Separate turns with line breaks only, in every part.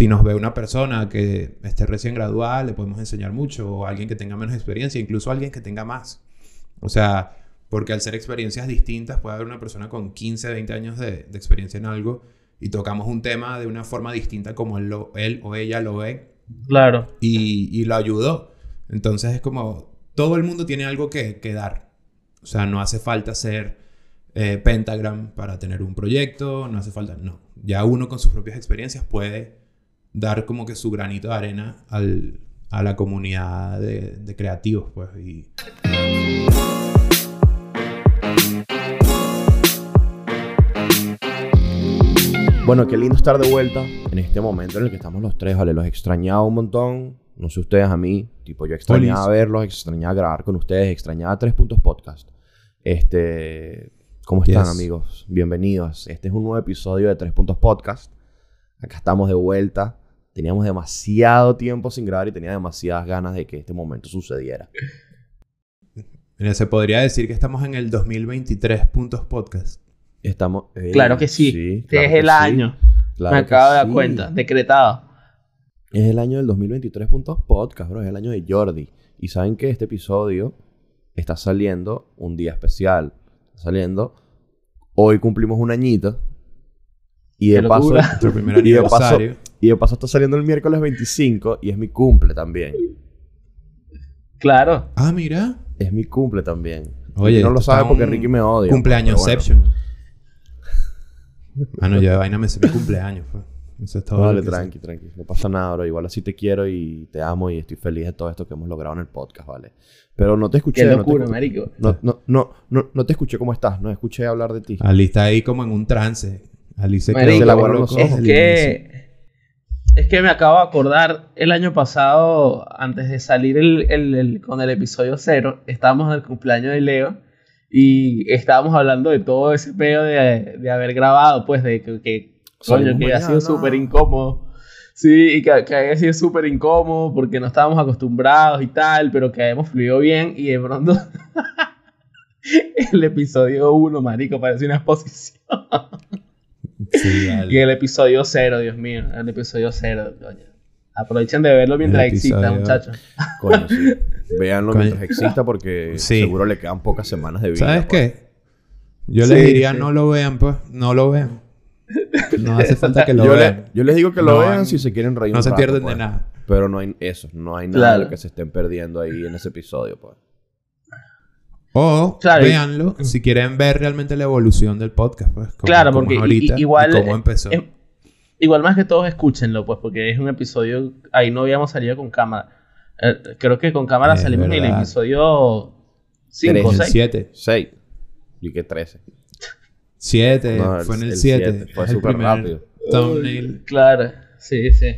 si nos ve una persona que esté recién graduada, le podemos enseñar mucho, o alguien que tenga menos experiencia, incluso alguien que tenga más. O sea, porque al ser experiencias distintas, puede haber una persona con 15, 20 años de, experiencia en algo y tocamos un tema de una forma distinta como él, él o ella lo ve.
Claro.
Y, lo ayudó. Entonces es como, todo el mundo tiene algo que, que dar. O sea, no hace falta ser eh, Pentagram para tener un proyecto, no hace falta, no. Ya uno con sus propias experiencias puede dar como que su granito de arena al, a la comunidad de, de creativos, pues. Y...
Bueno, qué lindo estar de vuelta en este momento en el que estamos los tres, ¿vale? Los extrañaba un montón. No sé ustedes a mí. Tipo, yo extrañaba verlos, extrañaba grabar con ustedes, extrañaba Tres Puntos Podcast. Este... ¿Cómo están, amigos? Bienvenidos. Este es un nuevo episodio de Tres Puntos Podcast. Acá estamos de vuelta. Teníamos demasiado tiempo sin grabar y tenía demasiadas ganas de que este momento sucediera.
se podría decir que estamos en el 2023 Puntos Podcast.
Estamos.
Eh, claro que sí. es el año. Me acabo de dar cuenta. Decretado.
Es el año del 2023 Puntos Podcast, bro. Es el año de Jordi. Y saben que este episodio está saliendo un día especial. Está saliendo. Hoy cumplimos un añito. Y de, paso, y, de paso, y de paso está saliendo el miércoles 25 y es mi cumple también.
Claro.
Ah, mira.
Es mi cumple también. Oye, no lo sabe porque Ricky me odia.
Cumpleaños ah, no, yo de vaina me sé mi cumpleaños. Pues. Eso es todo.
Vale, tranqui, tranqui. No pasa nada, bro. Igual así te quiero y te amo y estoy feliz de todo esto que hemos logrado en el podcast, ¿vale? Pero no te escuché.
Qué locura,
no te,
marico.
No, no, no, no, no te escuché cómo estás. No escuché hablar de ti.
Ali está ahí como en un trance. Ali se
quedó los ojos. Es que... Es que me acabo de acordar el año pasado, antes de salir el, el, con el episodio cero, estábamos en el cumpleaños de Leo y estábamos hablando de todo ese pedo de, de haber grabado, pues de que, que coño, que ha sido súper incómodo. Sí, y que, que haya sido súper incómodo porque no estábamos acostumbrados y tal, pero que hemos fluido bien y de pronto el episodio 1, marico, parece una exposición. Y el episodio cero, Dios mío. El episodio cero, coño. Aprovechen de verlo mientras exista, muchachos.
Coño, sí. Véanlo mientras exista porque seguro le quedan pocas semanas de vida.
¿Sabes pues. qué? Yo les diría no lo vean, pues. No lo vean. No hace falta que lo vean.
yo les digo que lo vean si se quieren reír
No se pierden de
pues.
nada.
Pero no hay eso. No hay nada de lo que se estén perdiendo ahí en ese episodio, pues.
O véanlo si quieren ver realmente la evolución del podcast, pues.
claro, porque igual. cómo empezó. igual más que todos escúchenlo, pues, porque es un episodio. Ahí no habíamos salido con cámara. Eh, creo que con cámara salimos en el episodio 5 6.
7.
6. Y que 13.
7. fue en el 7.
Fue súper rápido.
Thumbnail.
Claro, sí, sí.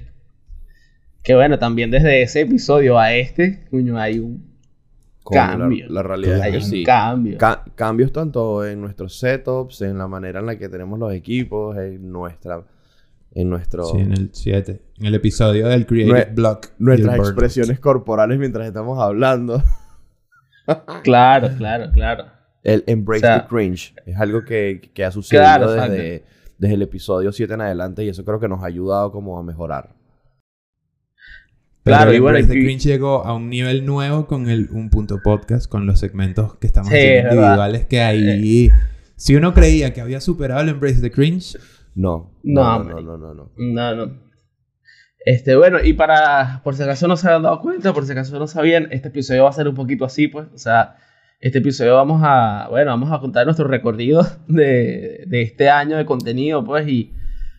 Que bueno, también desde ese episodio a este, coño, hay un cambio.
La, realidad es que sí.
Cambio.
cambios tanto en nuestros setups, en la manera en la que tenemos los equipos, en nuestra. En nuestro.
Sí, en el 7. En el episodio del Creative Block.
Nuestras expresiones corporales mientras estamos hablando.
claro, claro, claro.
El embrace the cringe. Es algo que, que ha sucedido desde, desde el episodio 7 en adelante y eso creo que nos ha ayudado como a mejorar
claro, y bueno, The Cringe llegó a un nivel nuevo con el Un Punto Podcast, con los segmentos que estamos haciendo individuales, que ahí... Si uno creía que había superado el Embrace the Cringe...
No. No, no, no, no, no.
No, no. Este, bueno, y para... Por si acaso no se habían dado cuenta, por si acaso no sabían, este episodio va a ser un poquito así, pues. O sea, este episodio vamos a... Bueno, vamos a contar nuestro recorrido de, de este año de contenido, pues, y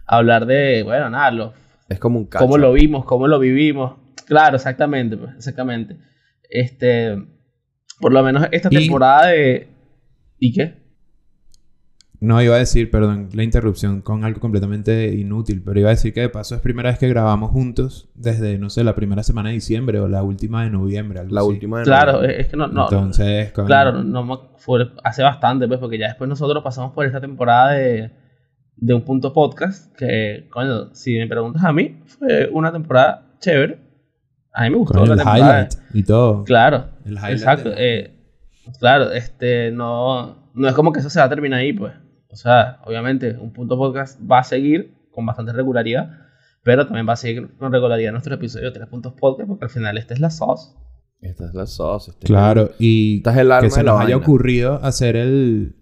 hablar de... Bueno, nada, lo,
Es como un
Cómo lo vimos, cómo lo vivimos Claro, exactamente, pues, exactamente. Este, por lo menos esta temporada de... ¿Y qué?
No, iba a decir, perdón, la interrupción con algo completamente inútil, pero iba a decir que de paso es primera vez que grabamos juntos desde, no sé, la primera semana de diciembre o la última de noviembre. Algo
la última de
noviembre. Claro, es que no. no
Entonces,
Claro, no, fue hace bastante, pues, porque ya después nosotros pasamos por esta temporada de, de un punto podcast, que, coño, si me preguntas a mí, fue una temporada chévere. A mí me gustó
el highlight y todo.
Claro. El highlight exacto. Eh, claro, este, no, no es como que eso se va a terminar ahí, pues. O sea, obviamente, un punto podcast va a seguir con bastante regularidad. Pero también va a seguir con regularidad nuestro episodio de 3 puntos podcast porque al final esta es la sauce.
Esta es la sauce. Este
Claro, y
Esta es el
que se
de
nos haya
vaina.
ocurrido hacer el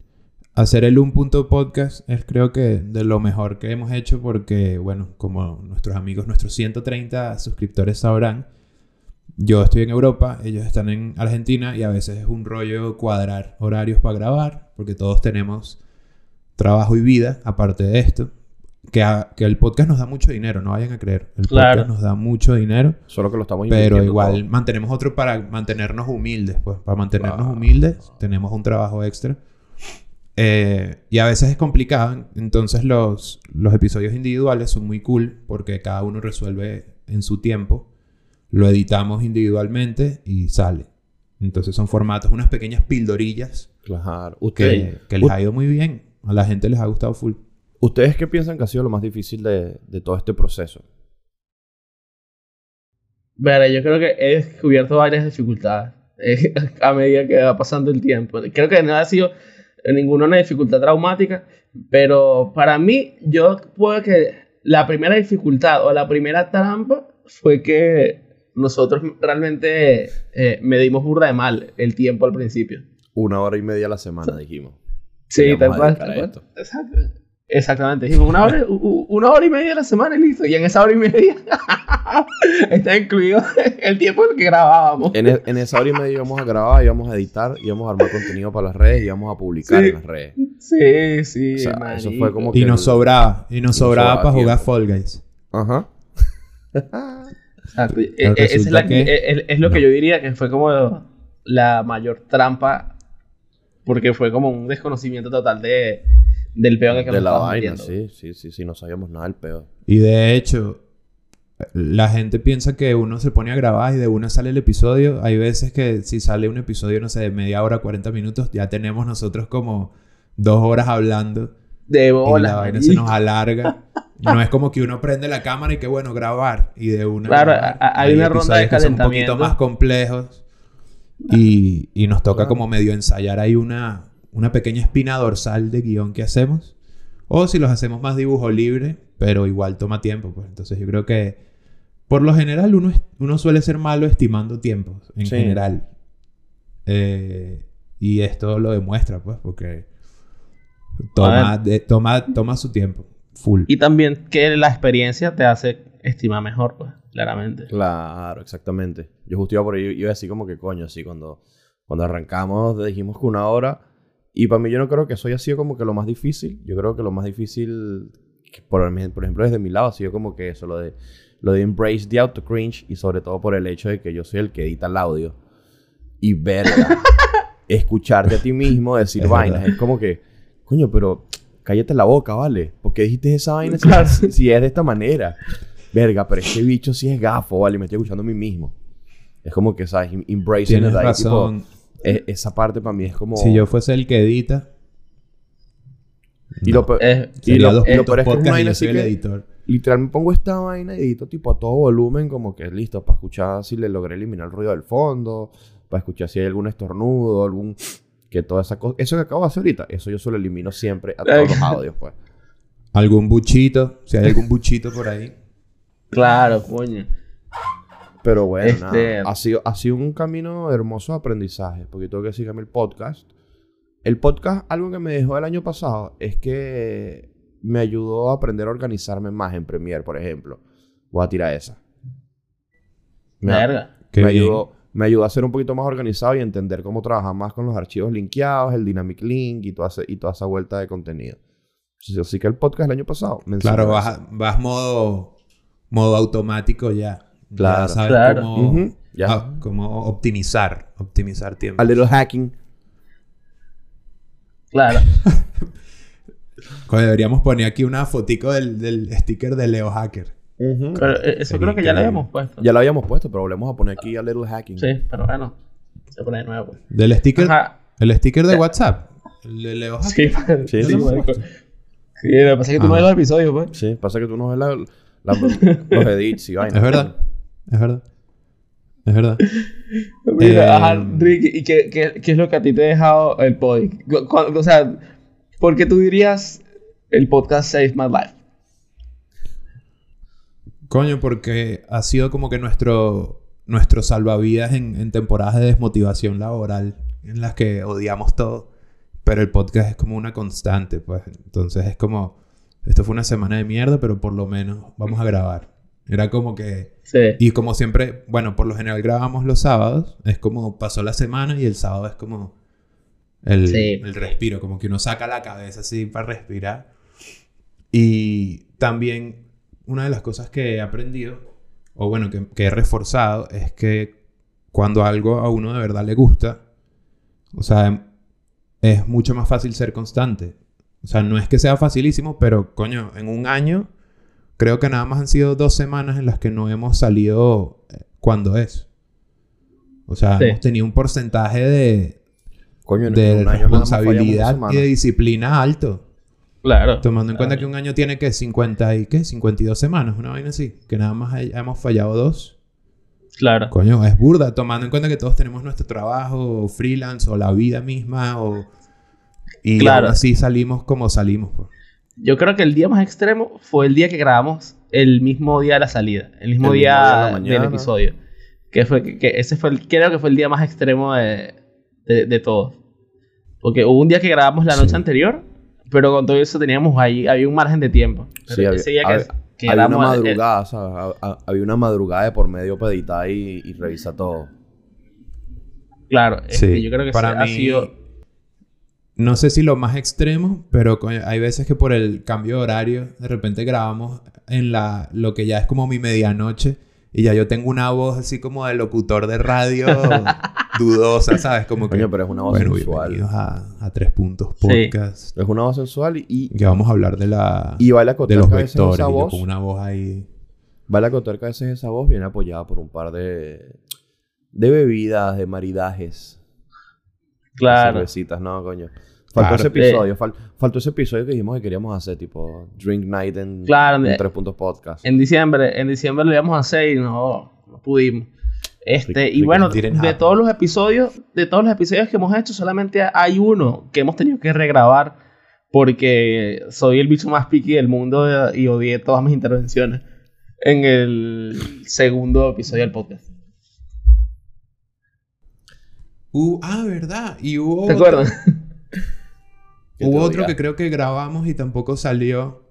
hacer el un punto podcast es creo que de lo mejor que hemos hecho porque bueno, como nuestros amigos, nuestros 130 suscriptores sabrán, yo estoy en Europa, ellos están en Argentina y a veces es un rollo cuadrar horarios para grabar porque todos tenemos trabajo y vida aparte de esto. Que, a- que el podcast nos da mucho dinero, no vayan a creer. El
Claro.
podcast nos da mucho dinero.
Solo que lo estamos
Pero igual
todo.
mantenemos otro para mantenernos humildes, pues. Para mantenernos
Claro.
humildes tenemos un trabajo extra. Eh, y a veces es complicado. Entonces los, los episodios individuales son muy cool porque cada uno resuelve en su tiempo. Lo editamos individualmente y sale. Entonces son formatos, unas pequeñas pildorillas
Claro.
que,
Ustedes,
que les ha ido muy bien. A la gente les ha gustado full.
¿Ustedes qué piensan que ha sido lo más difícil de, de todo este proceso?
Verá, yo creo que he descubierto varias dificultades eh, a medida que va pasando el tiempo. Creo que no ha sido ninguna una dificultad traumática, pero para mí, yo puedo que la primera dificultad o la primera trampa fue que nosotros realmente eh, medimos burda de mal el tiempo al principio.
Una hora y media a la semana, dijimos.
Sí, tal cual. Exacto. Exactamente. Dijimos una hora, una hora y media a la semana y listo. Y en esa hora y media está incluido el tiempo en el que grabábamos.
En, e- en esa hora y media íbamos a grabar, íbamos a editar, íbamos a armar contenido para las redes y íbamos a publicar
Sí.
en las redes.
Sí, sí.
O sea, eso fue como
Y
que
nos
el-
sobraba. Y nos
nos
sobraba
sobraba
para jugar. Fall Guys.
Ajá.
Exacto. Eh, eh, esa es, la-
resulta que-
es- es lo que yo diría que fue como la mayor trampa. Porque fue como un desconocimiento total de, del el que
De
nos
la vaina, sí, sí, sí, sí, no sabíamos nada del peor.
Y de hecho, la gente piensa que uno se pone a grabar y de una sale el episodio. Hay veces que si sale un episodio, no sé, de media hora, 40 minutos, ya tenemos nosotros como dos horas hablando.
De
y
bola.
la vaina se nos alarga. No es como que uno prende la cámara y que bueno, grabar. Y de una.
Claro,
grabar.
hay una ronda de
episodios que son un
calentamiento.
poquito más complejos. Y, y nos toca
Claro.
como medio ensayar ahí una, una pequeña espina dorsal de guion que hacemos. O si los hacemos más dibujo libre, pero igual toma tiempo. Pues. Entonces yo creo que por lo general uno, uno suele ser malo estimando tiempos. En
Sí.
general. Eh, y esto lo demuestra, pues, porque toma, de- toma, toma su tiempo. Full.
Y también que la experiencia te hace estimar mejor, pues, claramente.
Claro, exactamente. Yo justo iba por ahí, iba así como que coño, así cuando, cuando arrancamos dijimos que una hora. Y para mí yo no creo que eso haya sido como que lo más difícil. Yo creo que lo más difícil, que por, por ejemplo, desde mi lado ha sido como que eso, lo de, lo de embrace the auto cringe y sobre todo por el hecho de que yo soy el que edita el audio. Y verga, escucharte a ti mismo decir
Es
vainas.
verdad.
Es como que, coño, pero cállate la boca, ¿vale? ¿Por qué dijiste esa vaina si,
Claro.
si- si es de esta manera? Verga, pero este bicho sí es gafo, ¿vale? Me estoy escuchando a mí mismo. Es como que, ¿sabes? Em- Embracing
Tienes
it, like, tipo,
razón.
e- esa parte para mí es como...
Si yo fuese el que edita.
Y lo, pe- y
sería
lo,
dos
y lo
puntos
peor es que es una vaina así
el
que
editor.
literal me pongo esta vaina y edito tipo a todo volumen como que listo para escuchar si le logré eliminar el ruido del fondo, para escuchar si hay algún estornudo, algún... Que toda esa cosa... Eso que acabo de hacer ahorita, eso yo solo elimino siempre a todos los audios, pues.
Algún buchito. Si hay algún buchito por ahí.
claro, coño.
Pero bueno,
Este-
nada. Ha, sido, ha sido un camino hermoso de aprendizaje. Porque tengo que decir que a mí el podcast. El podcast, algo que me dejó el año pasado, es que me ayudó a aprender a organizarme más en Premiere, por ejemplo. Voy a tirar esa. Me,
Verga.
Qué
me
bien.
ayudó, me ayudó a ser un poquito más organizado y entender cómo trabajar más con los archivos linkeados, el dynamic link y toda, esa- y toda esa vuelta de contenido. Así así que el podcast el año pasado me enseñó
Claro, vas, vas modo, modo automático ya.
Claro.
Ya sabes
Claro.
cómo,
ya.
ah, cómo optimizar. Optimizar tiempo.
A little hacking.
Claro.
Deberíamos poner aquí una fotico del, del sticker de Leo Hacker.
Pero, eh, eso creo que ya lo habíamos puesto.
Ya lo habíamos puesto, pero volvemos a poner aquí a little hacking.
Sí, pero bueno. Se pone de nuevo. pues.
Del sticker,
Ajá.
el sticker de
Ya.
WhatsApp. Leo.
Sí,
Sí,
sí,
sí.
marico. Sí, lo que pasa es que tú no ves los episodios, pues.
Sí, pasa que tú no ves la- la- los edits y vainas.
Es verdad. Es verdad. Es verdad.
Mira,
Eh,
ajá, Ricky, ¿y qué, qué, qué es lo que a ti te ha dejado el podcast? O sea, ¿por qué tú dirías el podcast Save My Life?
Coño, porque ha sido como que nuestro, nuestro salvavidas en, en temporadas de desmotivación laboral en las que odiamos todo. Pero el podcast es como una constante, pues. Entonces es como, esto fue una semana de mierda, pero por lo menos vamos a grabar. Era como que...
Sí.
Y como siempre, bueno, por lo general grabamos los sábados. Es como pasó la semana y el sábado es como el,
Sí.
el respiro. Como que uno saca la cabeza así para respirar. Y también una de las cosas que he aprendido, o bueno, que, que he reforzado, es que cuando algo a uno de verdad le gusta, o sea, es mucho más fácil ser constante. O sea, no es que sea facilísimo, pero coño, en un año creo que nada más han sido dos semanas en las que no hemos salido eh, cuando es. O sea,
Sí.
hemos tenido un porcentaje de,
Coño,
de responsabilidad y de disciplina alto.
Claro.
Tomando en cuenta que un año tiene que 50 y qué, 52 semanas, una vaina así, que nada más hay- hemos fallado dos.
Claro.
Coño, es burda, tomando en cuenta que todos tenemos nuestro trabajo, o freelance, o la vida misma, o... Y
Claro.
aún así salimos como salimos, pues.
Yo creo que el día más extremo fue el día que grabamos el mismo día de la salida, el mismo
El
día,
día de la
del episodio. Que fue que, que ese fue el, creo que fue el día más extremo de, de, de todos. Porque hubo un día que grabamos la noche
Sí.
anterior, pero con todo eso teníamos ahí, había un margen de tiempo. Pero
Sí, había,
ese día que,
había-
que
había una
el-
madrugada. Ha- ha- Había una madrugada de por medio para editar y, y revisar todo.
claro, este,
Sí,
yo creo que
para
ese ha
mí-
sido...
No sé si lo más extremo, pero hay veces que por el cambio de horario, de repente grabamos en la lo que ya es como mi medianoche y ya yo tengo una voz así como de locutor de radio dudosa, ¿sabes? Como que
Coño, pero es una voz
bueno,
sensual.
bienvenidos a, a Tres Puntos
Sí.
Podcast.
Es una voz sensual y,
Que vamos a hablar de la
y vale
de
acotar
los
que a veces
vectores
esa
y yo
voz,
con una voz ahí.
vale acotar que a veces esa voz viene apoyada por un par de, de bebidas, de maridajes, de
Claro.
cervecitas, no, coño. Faltó
Claro.
ese episodio, fal- faltó ese episodio que dijimos que queríamos hacer, tipo Drink Night en,
Claro,
en Tres Puntos Podcast.
En diciembre, en diciembre lo íbamos a hacer y no, no pudimos. Este,
Rick-
y
Rick
bueno, de
happen.
todos los episodios, de todos los episodios que hemos hecho, solamente hay uno que hemos tenido que regrabar porque soy el bicho más piqui del mundo y odié todas mis intervenciones en el segundo episodio del podcast.
Uh, ah, ¿verdad? Y hubo
¿Te
otro-
acuerdas?
Hubo otro
odia.
que creo que grabamos y tampoco salió.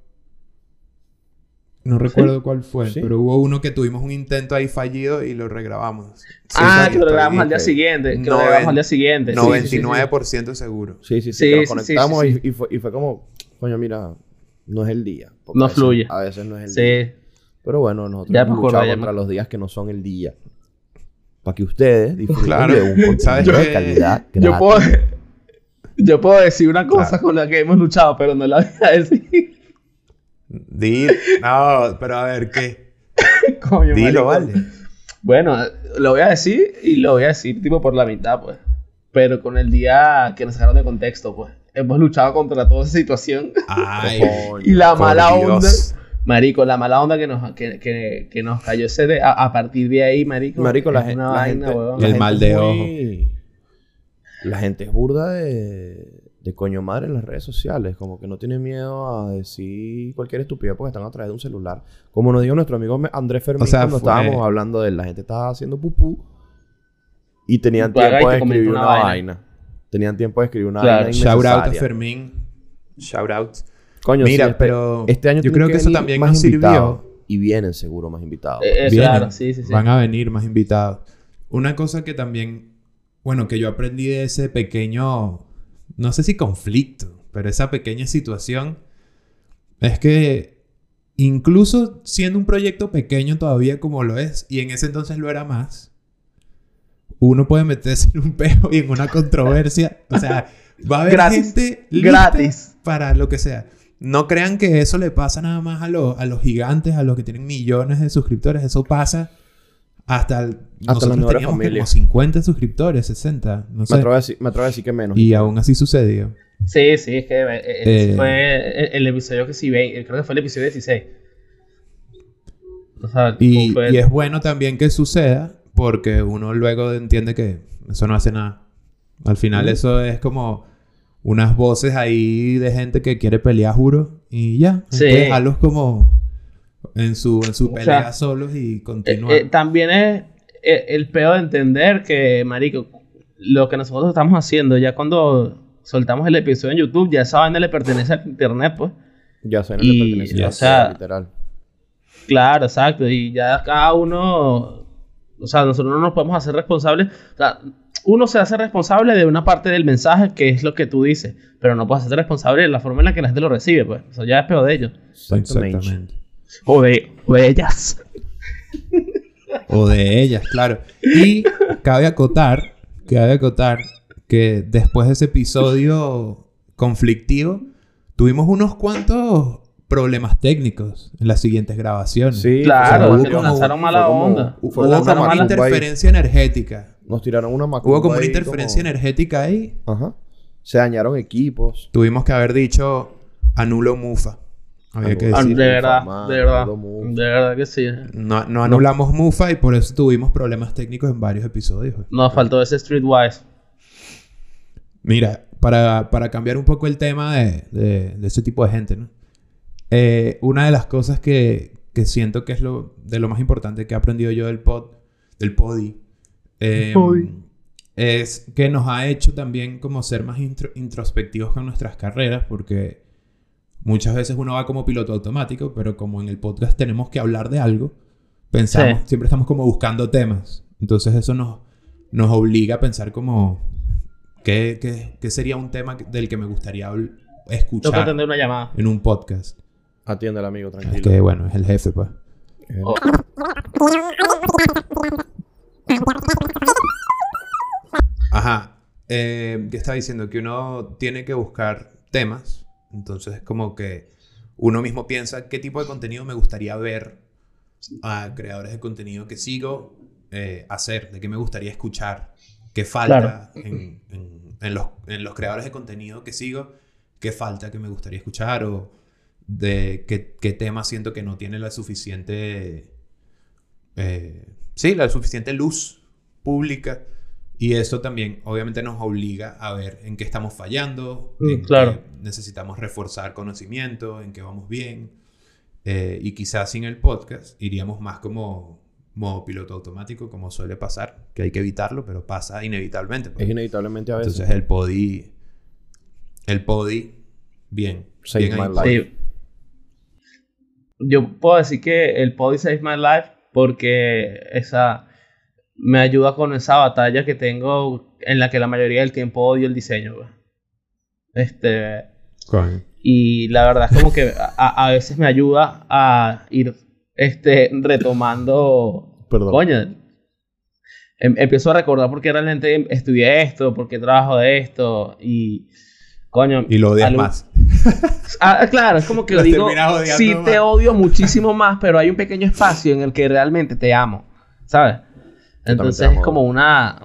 No recuerdo cuál fue,
¿Sí?
pero hubo uno que tuvimos un intento ahí fallido y lo regrabamos. Sí,
ah,
sí,
que lo grabamos al día siguiente. Que lo grabamos al día siguiente. Sí, sí, sí, sí.
99% seguro.
Sí, sí, sí.
Sí,
conectamos
sí, sí.
Y, y fue, y fue como, coño, mira, no es el día.
No
a veces-
fluye.
A veces no es el día.
Sí.
Pero bueno, nosotros
Ya
hemos luchado
me
contra los días que no son el día. Para que ustedes disfruten
Claro.
de un contenido
¿Sabes
de calidad
Yo puedo, yo puedo decir una cosa
Claro.
con la que hemos luchado, pero no la voy a decir.
Dilo. No, pero a ver, ¿qué?
Coño,
Dilo, vale.
Bueno, lo voy a decir y lo voy a decir tipo por la mitad, pues. Pero con el día que nos sacaron de contexto, pues. Hemos luchado contra toda esa situación.
Ay.
Y la mala
Dios.
onda. Marico, la mala onda que nos, que, que, que nos cayó ese de, a, a partir de ahí, marico.
Marico, la,
una
la
vaina,
gente...
weón.
la
El
gente
mal de
muy- La gente es burda de... De coño madre en las redes sociales. Como que no tiene miedo a decir cualquier estupidez porque están a través de un celular. Como nos dijo nuestro amigo Andrés Fermín
O sea,
cuando
fue-
estábamos hablando de él. La gente estaba haciendo pupú. Y tenían
y
tiempo
te
de escribir una
una
vaina. Tenían tiempo de escribir una
Claro.
vaina
Shout out a. Fermín. Shout out.
Coño,
Mira,
sí, este-
pero
este año
yo creo que eso también
más
nos
invitados.
sirvió.
Y vienen seguro más invitados.
Eh, eh,
Vienen,
claro, sí, sí, sí.
Van a venir más invitados. Una cosa que también, bueno, que yo aprendí de ese pequeño, no sé si conflicto, pero esa pequeña situación, es que incluso siendo un proyecto pequeño todavía como lo es, y en ese entonces lo era más, uno puede meterse en un peo y en una controversia. O sea, va a haber
Gratis.
gente lista
Gratis.
para lo que sea. No crean que eso le pasa nada más a, los a los gigantes, a los que tienen millones de suscriptores. Eso pasa hasta... el-
las
nosotros
mejores
teníamos que
familias.
como 50 suscriptores, 60, no
Me
sé.
atrevo, a decir, me atrevo a decir que menos.
Y aún así sucedió.
Sí, sí, es que eh, eh,
Eh,
fue el, el episodio que sí ve, creo que fue el episodio 16. O sea,
Y,
fue-
y es bueno también que suceda porque uno luego entiende que eso no hace nada. Al final eso es como unas voces ahí de gente que quiere pelear, juro. Y ya.
Sí.
dejarlos como... en su, en su pelea solos y continuar. Eh,
también es el peor de entender que, marico, lo que nosotros estamos haciendo ya cuando soltamos el episodio en YouTube, ya esa vaina le pertenece al internet, pues.
Ya se le pertenece o sea, literal.
Claro, exacto. Y ya cada uno, o sea, nosotros no nos podemos hacer responsables. O sea, uno se hace responsable de una parte del mensaje que es lo que tú dices, pero no puedes hacer responsable de la forma en la que la gente lo recibe, pues. Eso ya es peor de ellos.
Exactamente.
O de, o de ellas.
o de ellas, claro. Y cabe acotar, cabe acotar que después de ese episodio conflictivo, tuvimos unos cuantos problemas técnicos en las siguientes grabaciones.
Sí, claro, hubo lanzaron mala onda.
Hubo, una interferencia energética.
Nos tiraron una macumba
Hubo como una interferencia energética ahí.
Ajá. Se dañaron equipos.
Tuvimos que haber dicho anulo mufa.
Había que decir. De verdad, de verdad. De verdad que sí.
No, no anulamos mufa y por eso tuvimos problemas técnicos en varios episodios.
Nos faltó ese Streetwise.
Mira, para, para cambiar un poco el tema de, de, ese tipo de gente, ¿no? Eh, una de las cosas que, que, siento que es lo, de lo más importante que he aprendido yo del pod, del podi, eh, es que nos ha hecho también como ser más introspectivos con nuestras carreras, porque muchas veces uno va como piloto automático, pero como en el podcast tenemos que hablar de algo, pensamos, siempre estamos como buscando temas. Entonces eso nos, nos obliga a pensar como ¿Qué, sería un tema del que me gustaría escuchar
una llamada.
en un podcast?
Atiende al amigo, tranquilo.
Es que bueno, es el jefe, pues. Oh. Ajá. Eh, ¿Qué está diciendo? Que uno tiene que buscar temas. Entonces es como que uno mismo piensa qué tipo de contenido me gustaría ver a creadores de contenido que sigo eh, hacer, de qué me gustaría escuchar qué falta en, los, creadores de contenido que sigo, qué falta que me gustaría escuchar o de qué, qué tema siento que no tiene la suficiente, eh, sí, la suficiente luz pública. Y eso también obviamente nos obliga a ver en qué estamos fallando,
mm, en claro.
necesitamos reforzar conocimiento, en qué vamos bien. Eh, y quizás sin el podcast iríamos más como modo piloto automático, como suele pasar, que hay que evitarlo, pero pasa inevitablemente.
Pues. Es inevitablemente a veces.
Entonces el podi, el podi, bien.
Save my life.
Yo puedo decir que el podi save my life porque esa me ayuda con esa batalla que tengo en la que la mayoría del tiempo odio el diseño. Este. Y la verdad es como que a, a veces me ayuda a ir este, retomando.
Perdón.
Coño. Em, empiezo a recordar por qué realmente estudié esto, por qué trabajo de esto y. Coño.
Y lo odias más.
Ah, claro, es como que lo digo. Sí, te odio muchísimo más, pero hay un pequeño espacio en el que realmente te amo. ¿Sabes? Entonces es como una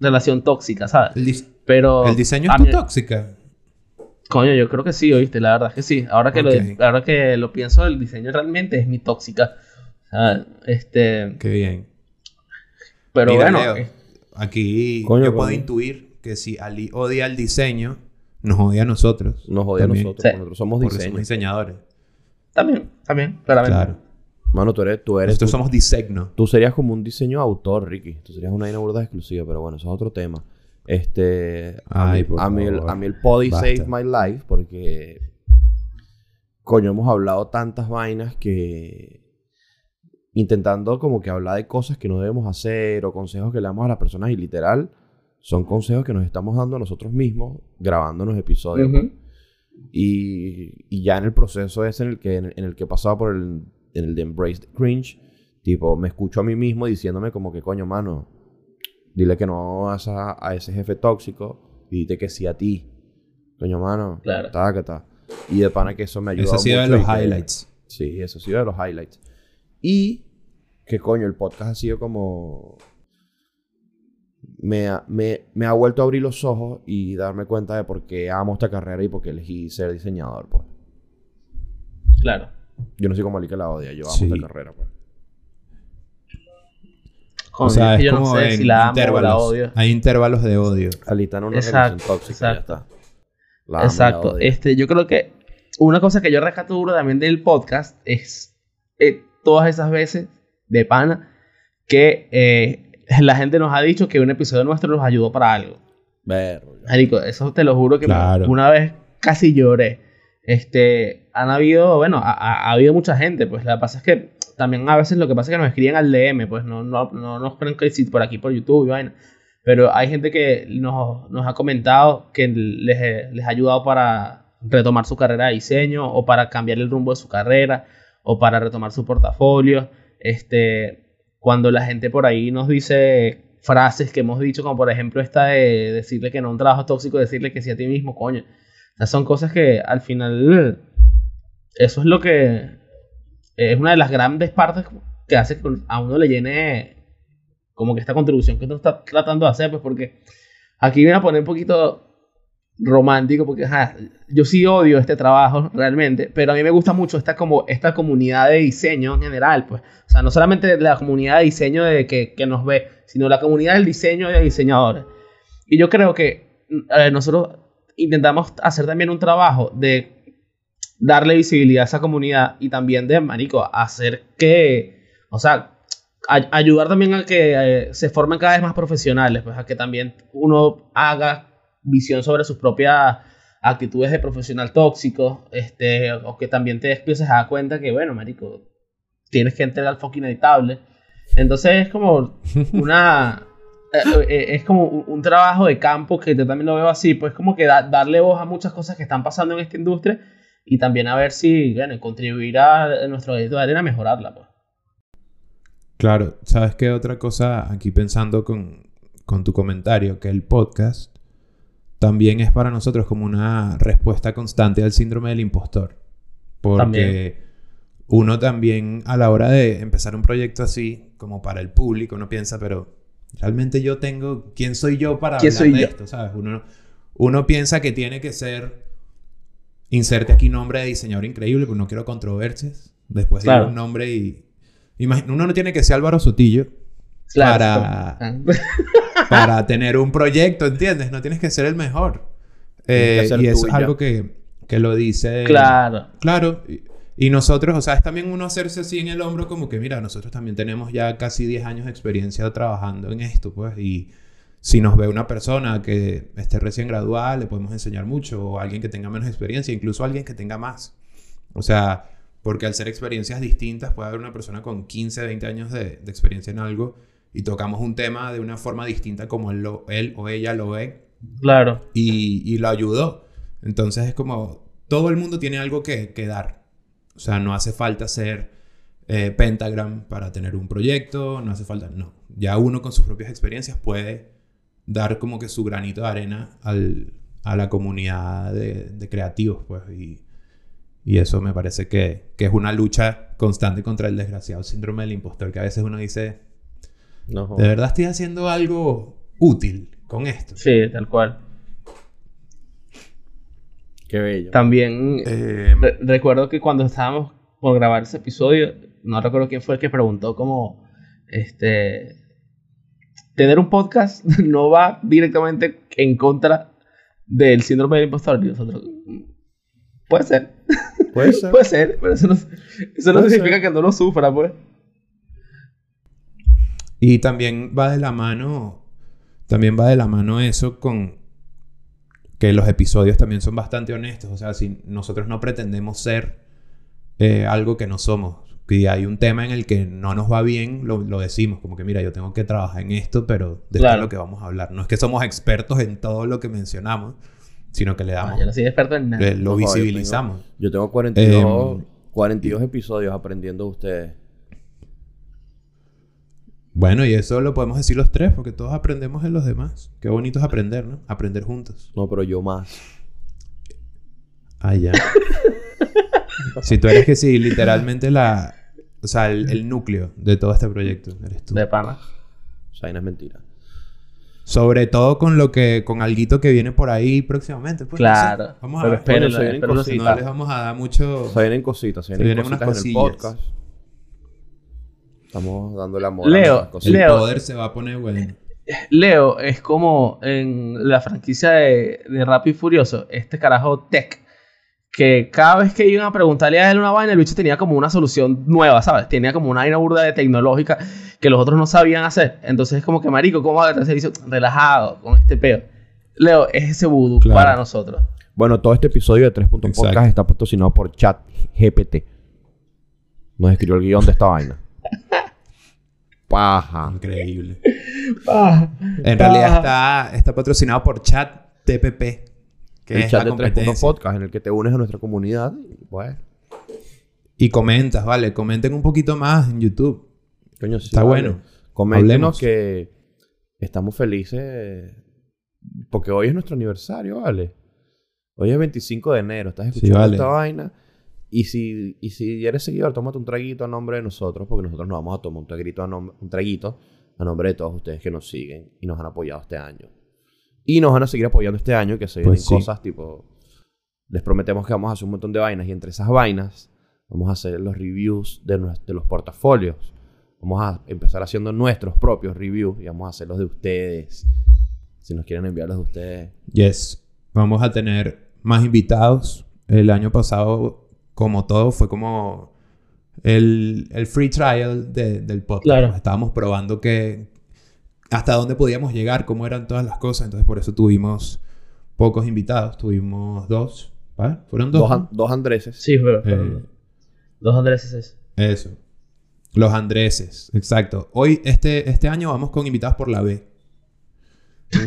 relación tóxica, ¿sabes?
El pero. El diseño es tóxica.
Coño, yo creo que sí, oíste, la verdad es que sí. Ahora que, lo, ahora que lo pienso, el diseño realmente es mi tóxica. este...
Qué bien.
Pero bueno.
Eh. aquí yo puedo intuir que si Ali odia el diseño, nos odia a nosotros.
Nos odia a nosotros. Nosotros somos,
diseñadores.
También, también, claramente. Claro.
Mano, tú eres... Tú eres
Nosotros somos diseño.
Tú serías como un diseño autor, Ricky. Tú serías una inaugurada exclusiva, pero bueno, eso es otro tema. Este, a, mí, a, mí el, a, mí, el, Pody Save My Life porque, coño, hemos hablado tantas vainas que intentando como que hablar de cosas que no debemos hacer o consejos que le damos a las personas y literal son consejos que nos estamos dando a nosotros mismos grabando los episodios. Y, y, ya en el proceso ese en el que, en, el que he pasado por el, en el de Embrace the Cringe, tipo, me escucho a mí mismo diciéndome como que, coño, mano, Dile que no a, a ese jefe tóxico y dile que sí a ti. Coño, mano.
Claro.
está. Y de pana que eso me ayuda
Eso ha sido de los highlights.
Sí, eso ha sido de los highlights. Y que coño, el podcast ha sido como... Me ha, me, me ha vuelto a abrir los ojos y darme cuenta de por qué amo esta carrera y por qué elegí ser diseñador, pues.
Claro.
Yo no soy como Ali que la odia, yo amo esta carrera, pues
o sea, es como no sé si la intervalos. odio. Hay intervalos de odio.
Alita no una exacto, tóxica, exacto.
exacto. Este, yo creo que una cosa que yo rescato duro también del podcast es eh, todas esas veces de pana que eh, la gente nos ha dicho que un episodio nuestro nos ayudó para algo. Marico, eso te lo juro que una vez casi lloré. Este, han habido, bueno, ha, habido mucha gente, pues que pasa es que también a veces lo que pasa es que nos escriben al DM, pues no, no, no nos ponen que por aquí por YouTube y vaina. Pero hay gente que nos, nos ha comentado que les, les ha ayudado para retomar su carrera de diseño o para cambiar el rumbo de su carrera o para retomar su portafolio. Este, cuando la gente por ahí nos dice frases que hemos dicho, como por ejemplo esta de decirle que no un trabajo tóxico, decirle que sí a ti mismo, coño. Son cosas que al final, eso es lo que es una de las grandes partes que hace que a uno le llene como que esta contribución que uno está tratando de hacer, pues porque aquí voy a poner un poquito romántico porque yo sí odio este trabajo realmente, pero a mí me gusta mucho esta, como, esta comunidad de diseño en general, pues. O sea, no solamente la comunidad de diseño de que, que nos ve, sino la comunidad del diseño de diseñadores. Y yo creo que eh, nosotros intentamos hacer también un trabajo de darle visibilidad a esa comunidad y también de, marico, hacer que, o sea, ayudar también a que eh, se formen cada vez más profesionales, pues a que también uno haga visión sobre sus propias actitudes de profesional tóxico, este, o que también te empieces a dar cuenta que, bueno, marico, tienes que entrar al fucking editable. Entonces es como una... Eh, eh, es como un, trabajo de campo que yo también lo veo así, pues como que darle voz a muchas cosas que están pasando en esta industria y también a ver si, bueno, contribuirá a nuestro edito de arena a mejorarla, pues.
Claro, ¿sabes qué otra cosa aquí pensando con, con tu comentario? Que el podcast también es para nosotros como una respuesta constante al síndrome del impostor. Porque uno también a la hora de empezar un proyecto así, como para el público, uno piensa, pero realmente yo tengo, ¿quién soy yo para hablar de esto? ¿Sabes? Uno, uno piensa que tiene que ser, inserte aquí nombre de diseñador increíble, porque no quiero controversias. Después de un nombre y... uno no tiene que ser Álvaro Sotillo para... para tener un proyecto, ¿entiendes? No tienes que ser el mejor. Eh, y eso es algo que, que, lo dice.
Claro.
Claro. Y, nosotros, o sea, es también uno hacerse así en el hombro, como que, mira, nosotros también tenemos ya casi 10 años de experiencia trabajando en esto, pues. Y si nos ve una persona que esté recién graduada, le podemos enseñar mucho. O alguien que tenga menos experiencia, incluso alguien que tenga más. O sea, porque al ser experiencias distintas, puede haber una persona con 15, 20 años de, de experiencia en algo y tocamos un tema de una forma distinta como él, él o ella lo ve.
Claro.
Y, y, lo ayudó. Entonces es como, todo el mundo tiene algo que, que dar. O sea, no hace falta ser eh, Pentagram para tener un proyecto, no hace falta, no. Ya uno con sus propias experiencias puede dar como que su granito de arena al, a la comunidad de, de creativos, pues. Y, y, eso me parece que, que es una lucha constante contra el desgraciado síndrome del impostor, que a veces uno dice, de verdad estoy haciendo algo útil con esto.
Sí, tal cual.
Qué bello.
También eh, recuerdo que cuando estábamos por grabar ese episodio, no recuerdo quién fue el que preguntó cómo este tener un podcast no va directamente en contra del síndrome del impostor. puede ser.
Puede ser.
puede ser, pero eso no, eso no significa que no lo sufra, pues.
Y también va de la mano, también va de la mano eso con que los episodios también son bastante honestos. O sea, si nosotros no pretendemos ser eh, algo que no somos. Si hay un tema en el que no nos va bien, lo, decimos. Como que, mira, yo tengo que trabajar en esto, pero de esto es lo que vamos a hablar. No es que somos expertos en todo lo que mencionamos, sino que le damos...
Ah, yo no soy experto en nada.
lo visibilizamos.
yo, tengo, 42, 42 em, episodios aprendiendo de ustedes.
Bueno, y eso lo podemos decir los tres, porque todos aprendemos en los demás. Qué bonito es aprender, ¿no? Aprender juntos.
No, pero yo más.
Ah, ya. si tú eres que sí, literalmente la... O sea, el, núcleo de todo este proyecto eres tú.
De pana.
O sea, no es mentira.
Sobre todo con lo que... Con alguito que viene por ahí próximamente. Pues,
claro.
vamos a ver. Pero se vienen cositas. No les vamos a dar mucho...
Se vienen cositas. Se vienen, cositas en el podcast. Estamos dando la amor
Leo,
El poder se va a poner bueno.
Leo es como en la franquicia de, de Rápido y Furioso, este carajo Tech, que cada vez que iban a preguntarle a él una vaina, el bicho tenía como una solución nueva, ¿sabes? Tenía como una vaina burda de tecnológica que los otros no sabían hacer. Entonces es como que, marico, ¿cómo va a servicio? Relajado, con este peo. Leo, es ese vudú
Claro.
para nosotros.
Bueno, todo este episodio de 3 Puntos
Exacto.
Podcast está patrocinado por Chat GPT. Nos escribió el guion de esta vaina. Paja.
Increíble.
Ah,
En realidad está, está patrocinado por Chat TPP. Que
el
es
chat
la
de 3 Puntos
competencia.
Podcast en el que te unes a nuestra comunidad. Y, bueno,
Y comentas, vale. Comenten un poquito más en YouTube.
coño, sí,
Está
vale.
bueno.
Coméntenos que estamos felices porque hoy es nuestro aniversario, ¿vale? Hoy es 25 de enero, estás escuchando
vale.
esta vaina. Y si, y si eres seguidor, tómate un traguito a nombre de nosotros, porque nosotros nos vamos a tomar un traguito a, nom- un traguito a nombre de todos ustedes que nos siguen y nos han apoyado este año. Y nos van a seguir apoyando este año, que se vienen
Pues sí.
cosas tipo... Les prometemos que vamos a hacer un montón de vainas y entre esas vainas vamos a hacer los reviews de, de los portafolios. Vamos a empezar haciendo nuestros propios reviews y vamos a hacer los de ustedes. Si nos quieren enviar los de ustedes.
Yes. Vamos a tener más invitados. El año pasado, como todo, fue como el, el free trial de- del podcast.
Claro.
Estábamos probando que hasta dónde podíamos llegar, cómo eran todas las cosas. Entonces, por eso tuvimos pocos invitados. Tuvimos dos. ¿vale? ¿Fueron dos?
Dos, an- dos Andreses.
sí, pero...
Eh,
Dos Andrés es
eso. Los Andreses. Exacto. Hoy, este, este año, vamos con invitados por la B.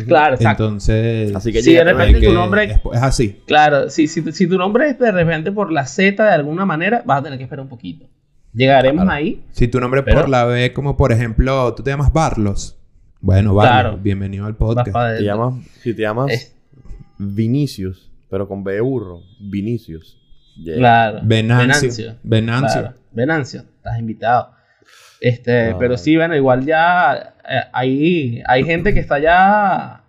Claro, exacto.
Entonces...
Así que
Sí, de repente
hay
tu
que-
nombre-
Es, es así.
Claro, si, si, si tu nombre es de repente por la Z de alguna manera, vas a tener que esperar un poquito. Llegaremos
Claro.
ahí.
Si tu nombre
Pero-
por la B, como por ejemplo, tú te llamas Barlos. Bueno, Barlos,
Claro.
bienvenido al podcast.
Te llamas, si te llamas
Eh.
Vinicius, pero con B de burro. Vinicius. Yeah.
Claro.
Venancio. Venancio.
Claro. Venancio, estás invitado. Este,
Ah.
pero sí, bueno, igual ya eh, hay, hay gente que está ya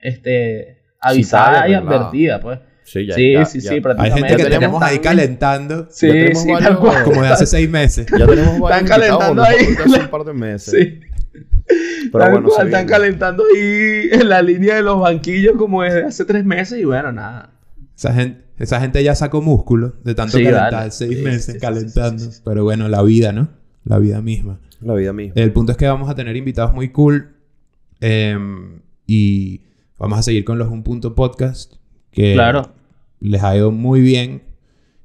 este, avisada
y
advertida, pues.
Sí, ya,
sí,
ya-
sí,
ya-
sí,
Hay
prácticamente.
gente que
Ya
tenemos ahí calentando
Sí,
Ya tenemos
sí,
varios-
tal cual.
como de hace seis meses.
Ya tenemos varios
Están calentando ahí.
hace un par de meses.
Sí.
Pero
Tal
bueno,
cual, están calentando ahí en la línea de los banquillos como desde hace tres meses y bueno, nada.
Esa gente, esa gente ya sacó músculo de tanto
Sí,
calentar,
dale.
seis
Sí,
meses
sí, sí,
calentando.
sí, sí, sí.
Pero bueno, la vida, ¿no? La vida misma.
La vida misma.
El punto es que vamos a tener invitados muy cool. em, y vamos a seguir con los Un Punto Podcast. Que
Claro.
les ha ido muy bien.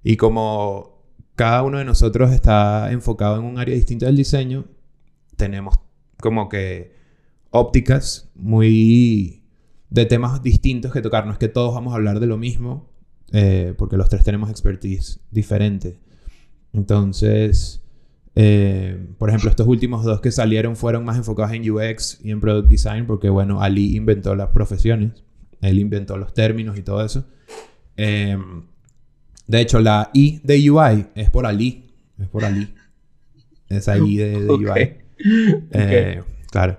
Y como cada uno de nosotros está enfocado en un área distinta del diseño, tenemos como que ópticas muy de temas distintos que tocar. No es que todos vamos a hablar de lo mismo, eh, porque los tres tenemos expertise diferente. Entonces, eh, por ejemplo, estos últimos dos que salieron fueron más enfocados en UX y en Product Design, porque bueno, Ali inventó las profesiones, él inventó los términos y todo eso. Eh, de hecho, la I de UI es por Ali, es por Ali. Esa I de, de. UI. Eh, Claro.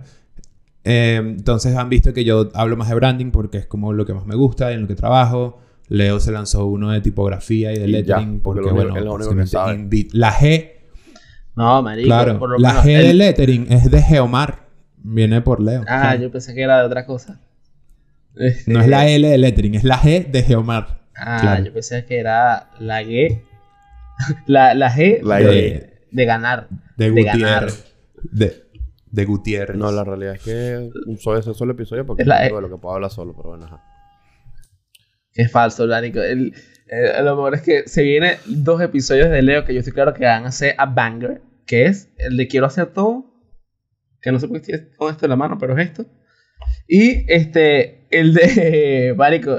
Eh, entonces han visto que yo hablo más de branding porque es como lo que más me gusta, en lo que trabajo. Leo se lanzó uno de tipografía y de
Y ya,
lettering
porque
porque, bueno,
que
la G,
No, marico.
claro,
por lo
la
menos
G
el-
de lettering es de Geomar, viene por Leo.
Ah,
claro.
yo pensé que era de otra cosa. Este,
No es la L de lettering, es la G de Geomar.
Ah,
claro.
yo pensé que era la G. la, la G
La
de, de ganar.
De
De ganar.
Gutiérrez. De, de Gutiérrez.
No, la realidad es que un solo, ese solo episodio porque
Es la-
es de lo que puedo hablar solo, pero bueno, ajá.
Es falso. El, el- lo mejor es que se vienen dos episodios de Leo que yo estoy claro que van a ser a banger. Que es el de quiero hacer todo. Que no sé por qué estoy con esto en la mano, pero es esto. Y este, el de Marico.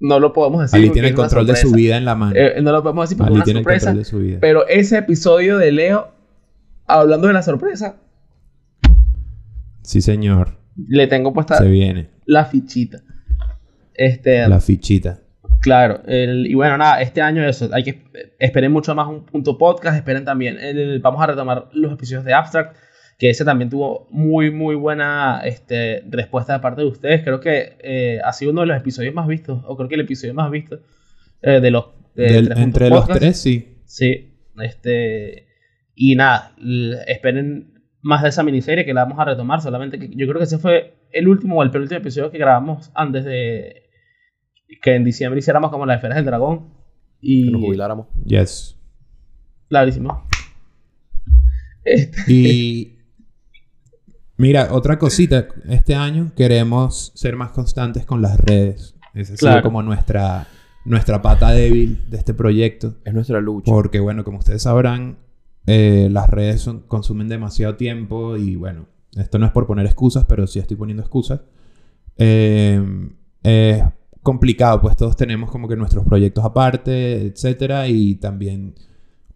No lo podemos decir.
Ali tiene el control de su vida en la mano.
Eh, no lo podemos decir porque es una sorpresa.
control de su vida.
Pero ese episodio de Leo, hablando de la sorpresa,
Sí, señor.
le tengo puesta
Se viene.
la fichita. Este,
La fichita.
Claro. el- y bueno, nada, este año eso. Hay que esperen mucho más un punto podcast. Esperen también. el- vamos a retomar los episodios de Abstract. Que ese también tuvo muy, muy buena este, respuesta de parte de ustedes. Creo que eh, ha sido uno de los episodios más vistos. O creo que el episodio más visto eh, de los. de
Del- entre los tres, sí.
Sí, este. Y nada, esperen más de esa miniserie que la vamos a retomar. Solamente que yo creo que ese fue el último o el penúltimo episodio que grabamos antes de que en diciembre hiciéramos como las esferas del dragón. Y...
Que nos jubiláramos.
Yes.
Clarísimo.
Este. Y... Mira, otra cosita. Este año queremos ser más constantes con las redes. Esa ha sido como nuestra, nuestra pata débil de este proyecto.
Es nuestra lucha.
Porque, bueno, como ustedes sabrán, eh, las redes son, consumen demasiado tiempo y, bueno, esto no es por poner excusas, pero sí estoy poniendo excusas. Eh, es complicado, pues todos tenemos como que nuestros proyectos aparte, etcétera, y también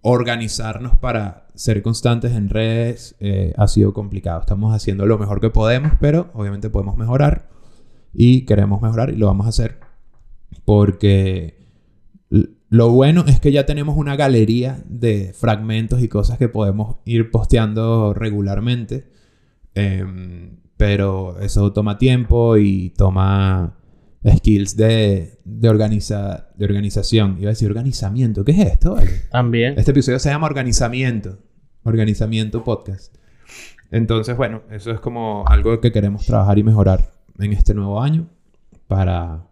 organizarnos para ser constantes en redes eh, ha sido complicado. Estamos haciendo lo mejor que podemos, pero obviamente podemos mejorar y queremos mejorar y lo vamos a hacer porque lo bueno es que ya tenemos una galería de fragmentos y cosas que podemos ir posteando regularmente. Em, pero eso toma tiempo y toma skills de, de, organiza, de organización. Iba a decir organizamiento. ¿Qué es esto?
También.
Este episodio se llama Organizamiento. Organizamiento Podcast. Entonces, bueno, eso es como algo que queremos trabajar y mejorar en este nuevo año para,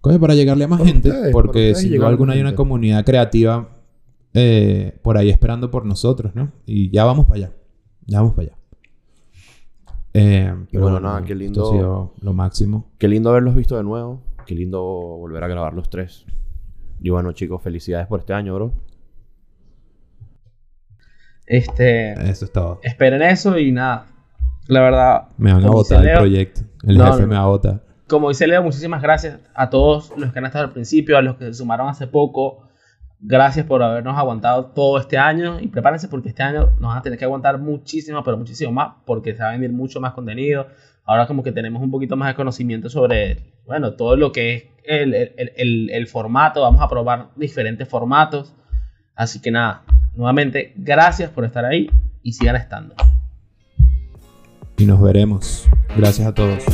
para llegarle a más gente. porque si sin alguna hay una comunidad creativa eh, por ahí esperando por nosotros, ¿no? Y ya vamos para allá. Ya vamos para allá.
Eh, pero bueno, nada, qué lindo.
Ha sido lo máximo.
Qué lindo haberlos visto de nuevo. Qué lindo volver a grabar los tres. Y bueno, chicos, felicidades por este año, bro.
Este.
Eso es todo.
Esperen eso y nada. La verdad.
Me van a votar el proyecto. El jefe me va a votar.
Como dice Leo, muchísimas gracias a todos los que han estado al principio, a los que se sumaron hace poco. Gracias por habernos aguantado todo este año y prepárense porque este año nos van a tener que aguantar muchísimo, pero muchísimo más porque se va a venir mucho más contenido. Ahora como que tenemos un poquito más de conocimiento sobre, bueno, todo lo que es el, el, el, formato. Vamos a probar diferentes formatos. Así que nada, nuevamente, gracias por estar ahí y sigan estando.
Y nos veremos. Gracias a todos.